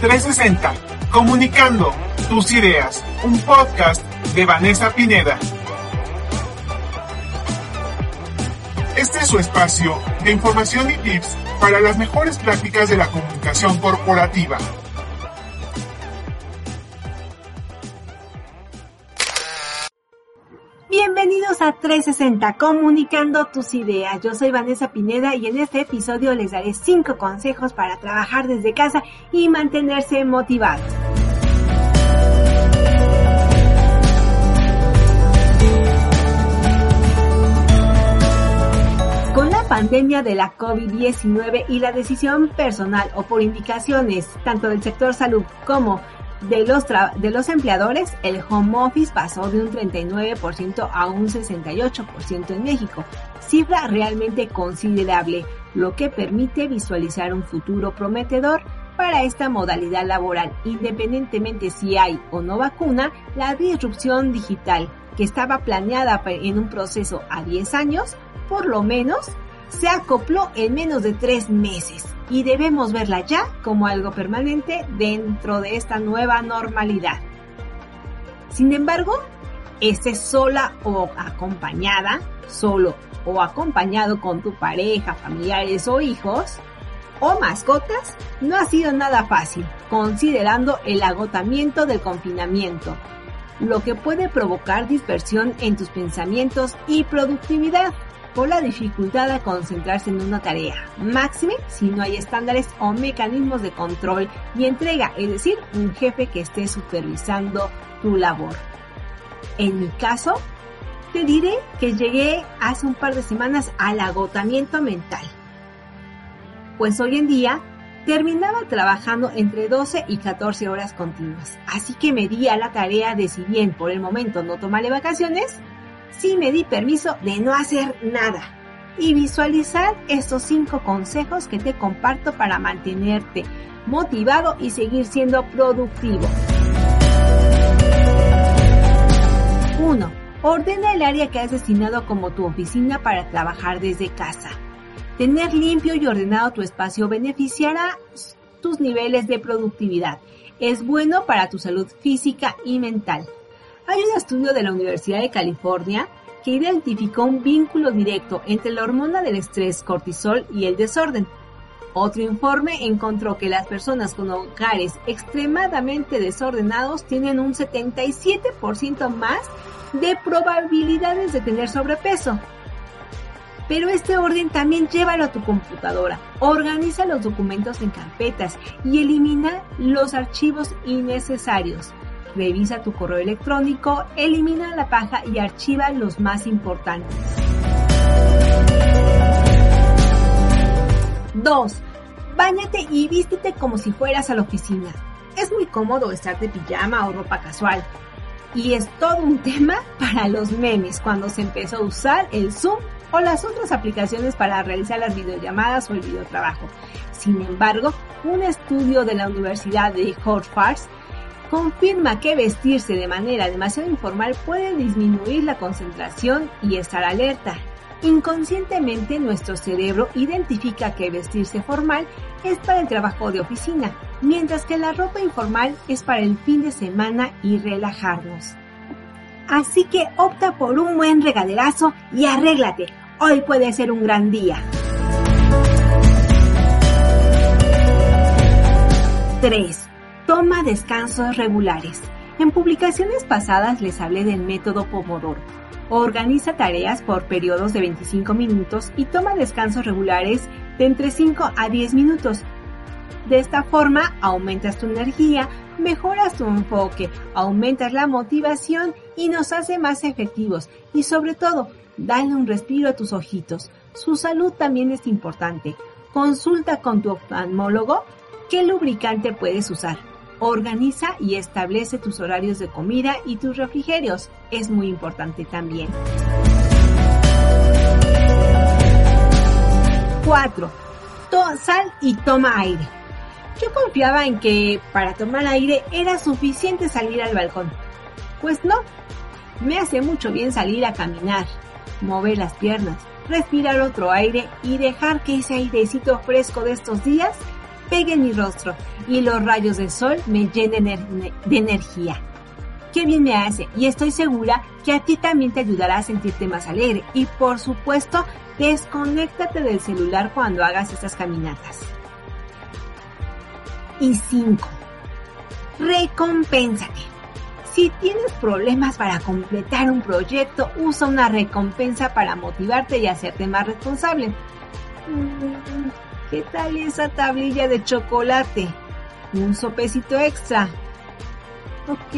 360, comunicando tus ideas, un podcast de Vanessa Pineda. Este es su espacio de información y tips para las mejores prácticas de la comunicación corporativa. A 360, comunicando tus ideas. Yo soy Vanessa Pineda y en este episodio les daré 5 consejos para trabajar desde casa y mantenerse motivados. Con la pandemia de la COVID-19 y la decisión personal o por indicaciones tanto del sector salud como de los, de los empleadores, el home office pasó de un 39% a un 68% en México, cifra realmente considerable, lo que permite visualizar un futuro prometedor para esta modalidad laboral, independientemente si hay o no vacuna, la disrupción digital que estaba planeada en un proceso a 10 años, por lo menos se acopló en menos de 3 meses y debemos verla ya como algo permanente dentro de esta nueva normalidad. Sin embargo, esté sola o acompañada, solo o acompañado con tu pareja, familiares o hijos o mascotas, no ha sido nada fácil, considerando el agotamiento del confinamiento, lo que puede provocar dispersión en tus pensamientos y productividad por la dificultad a concentrarse en una tarea, máxime si no hay estándares o mecanismos de control y entrega, es decir, un jefe que esté supervisando tu labor. En mi caso, te diré que llegué hace un par de semanas al agotamiento mental. Pues hoy en día terminaba trabajando entre 12 y 14 horas continuas, así que me di a la tarea de si bien por el momento no tomaré vacaciones, sí me di permiso de no hacer nada y visualizar estos cinco consejos que te comparto para mantenerte motivado y seguir siendo productivo. 1. Ordena el área que has destinado como tu oficina para trabajar desde casa. Tener limpio y ordenado tu espacio beneficiará tus niveles de productividad. Es bueno para tu salud física y mental. Hay un estudio de la Universidad de California que identificó un vínculo directo entre la hormona del estrés cortisol y el desorden. Otro informe encontró que las personas con hogares extremadamente desordenados tienen un 77% más de probabilidades de tener sobrepeso. Pero este orden también llévalo a tu computadora. Organiza los documentos en carpetas y elimina los archivos innecesarios. Revisa tu correo electrónico, elimina la paja y archiva los más importantes. 2. Báñate y vístete como si fueras a la oficina. Es muy cómodo estar de pijama o ropa casual. Y es todo un tema para los memes cuando se empezó a usar el Zoom o las otras aplicaciones para realizar las videollamadas o el videotrabajo. Sin embargo, un estudio de la Universidad de Harvard confirma que vestirse de manera demasiado informal puede disminuir la concentración y estar alerta. Inconscientemente nuestro cerebro identifica que vestirse formal es para el trabajo de oficina, mientras que la ropa informal es para el fin de semana y relajarnos. Así que opta por un buen regaderazo y arréglate. Hoy puede ser un gran día. 3. Toma descansos regulares. En publicaciones pasadas les hablé del método Pomodoro. Organiza tareas por periodos de 25 minutos y toma descansos regulares de entre 5 a 10 minutos. De esta forma aumentas tu energía, mejoras tu enfoque, aumentas la motivación y nos hace más efectivos y sobre todo, dale un respiro a tus ojitos. Su salud también es importante. Consulta con tu oftalmólogo qué lubricante puedes usar. Organiza y establece tus horarios de comida y tus refrigerios. Es muy importante también. 4. sal y toma aire. Yo confiaba en que para tomar aire era suficiente salir al balcón. Pues no. Me hace mucho bien salir a caminar, mover las piernas, respirar otro aire y dejar que ese airecito fresco de estos días pegue mi rostro y los rayos del sol me llenen de energía. Qué bien me hace y estoy segura que a ti también te ayudará a sentirte más alegre y por supuesto desconéctate del celular cuando hagas estas caminatas. Y 5. Recompénsate. Si tienes problemas para completar un proyecto, usa una recompensa para motivarte y hacerte más responsable. ¿Qué tal esa tablilla de chocolate? Un sopecito extra. Ok,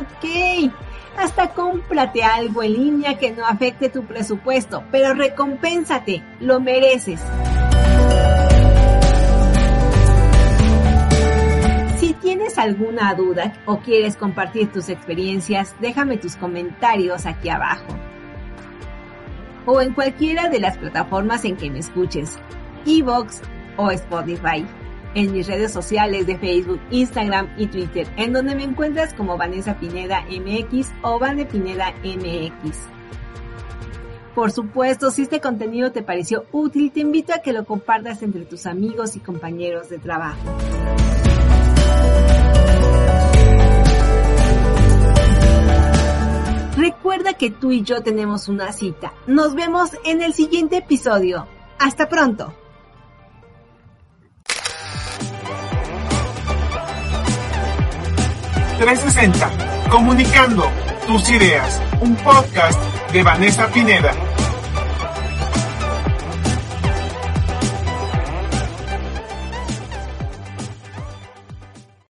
ok. Hasta cómprate algo en línea que no afecte tu presupuesto, pero recompénsate, lo mereces. Si tienes alguna duda o quieres compartir tus experiencias, déjame tus comentarios aquí abajo. O en cualquiera de las plataformas en que me escuches. Evox o Spotify. En mis redes sociales de Facebook, Instagram y Twitter, en donde me encuentras como Vanessa Pineda MX o Vane Pineda MX. Por supuesto, si este contenido te pareció útil, te invito a que lo compartas entre tus amigos y compañeros de trabajo. Recuerda que tú y yo tenemos una cita. Nos vemos en el siguiente episodio. Hasta pronto. 360, comunicando tus ideas, un podcast de Vanessa Pineda.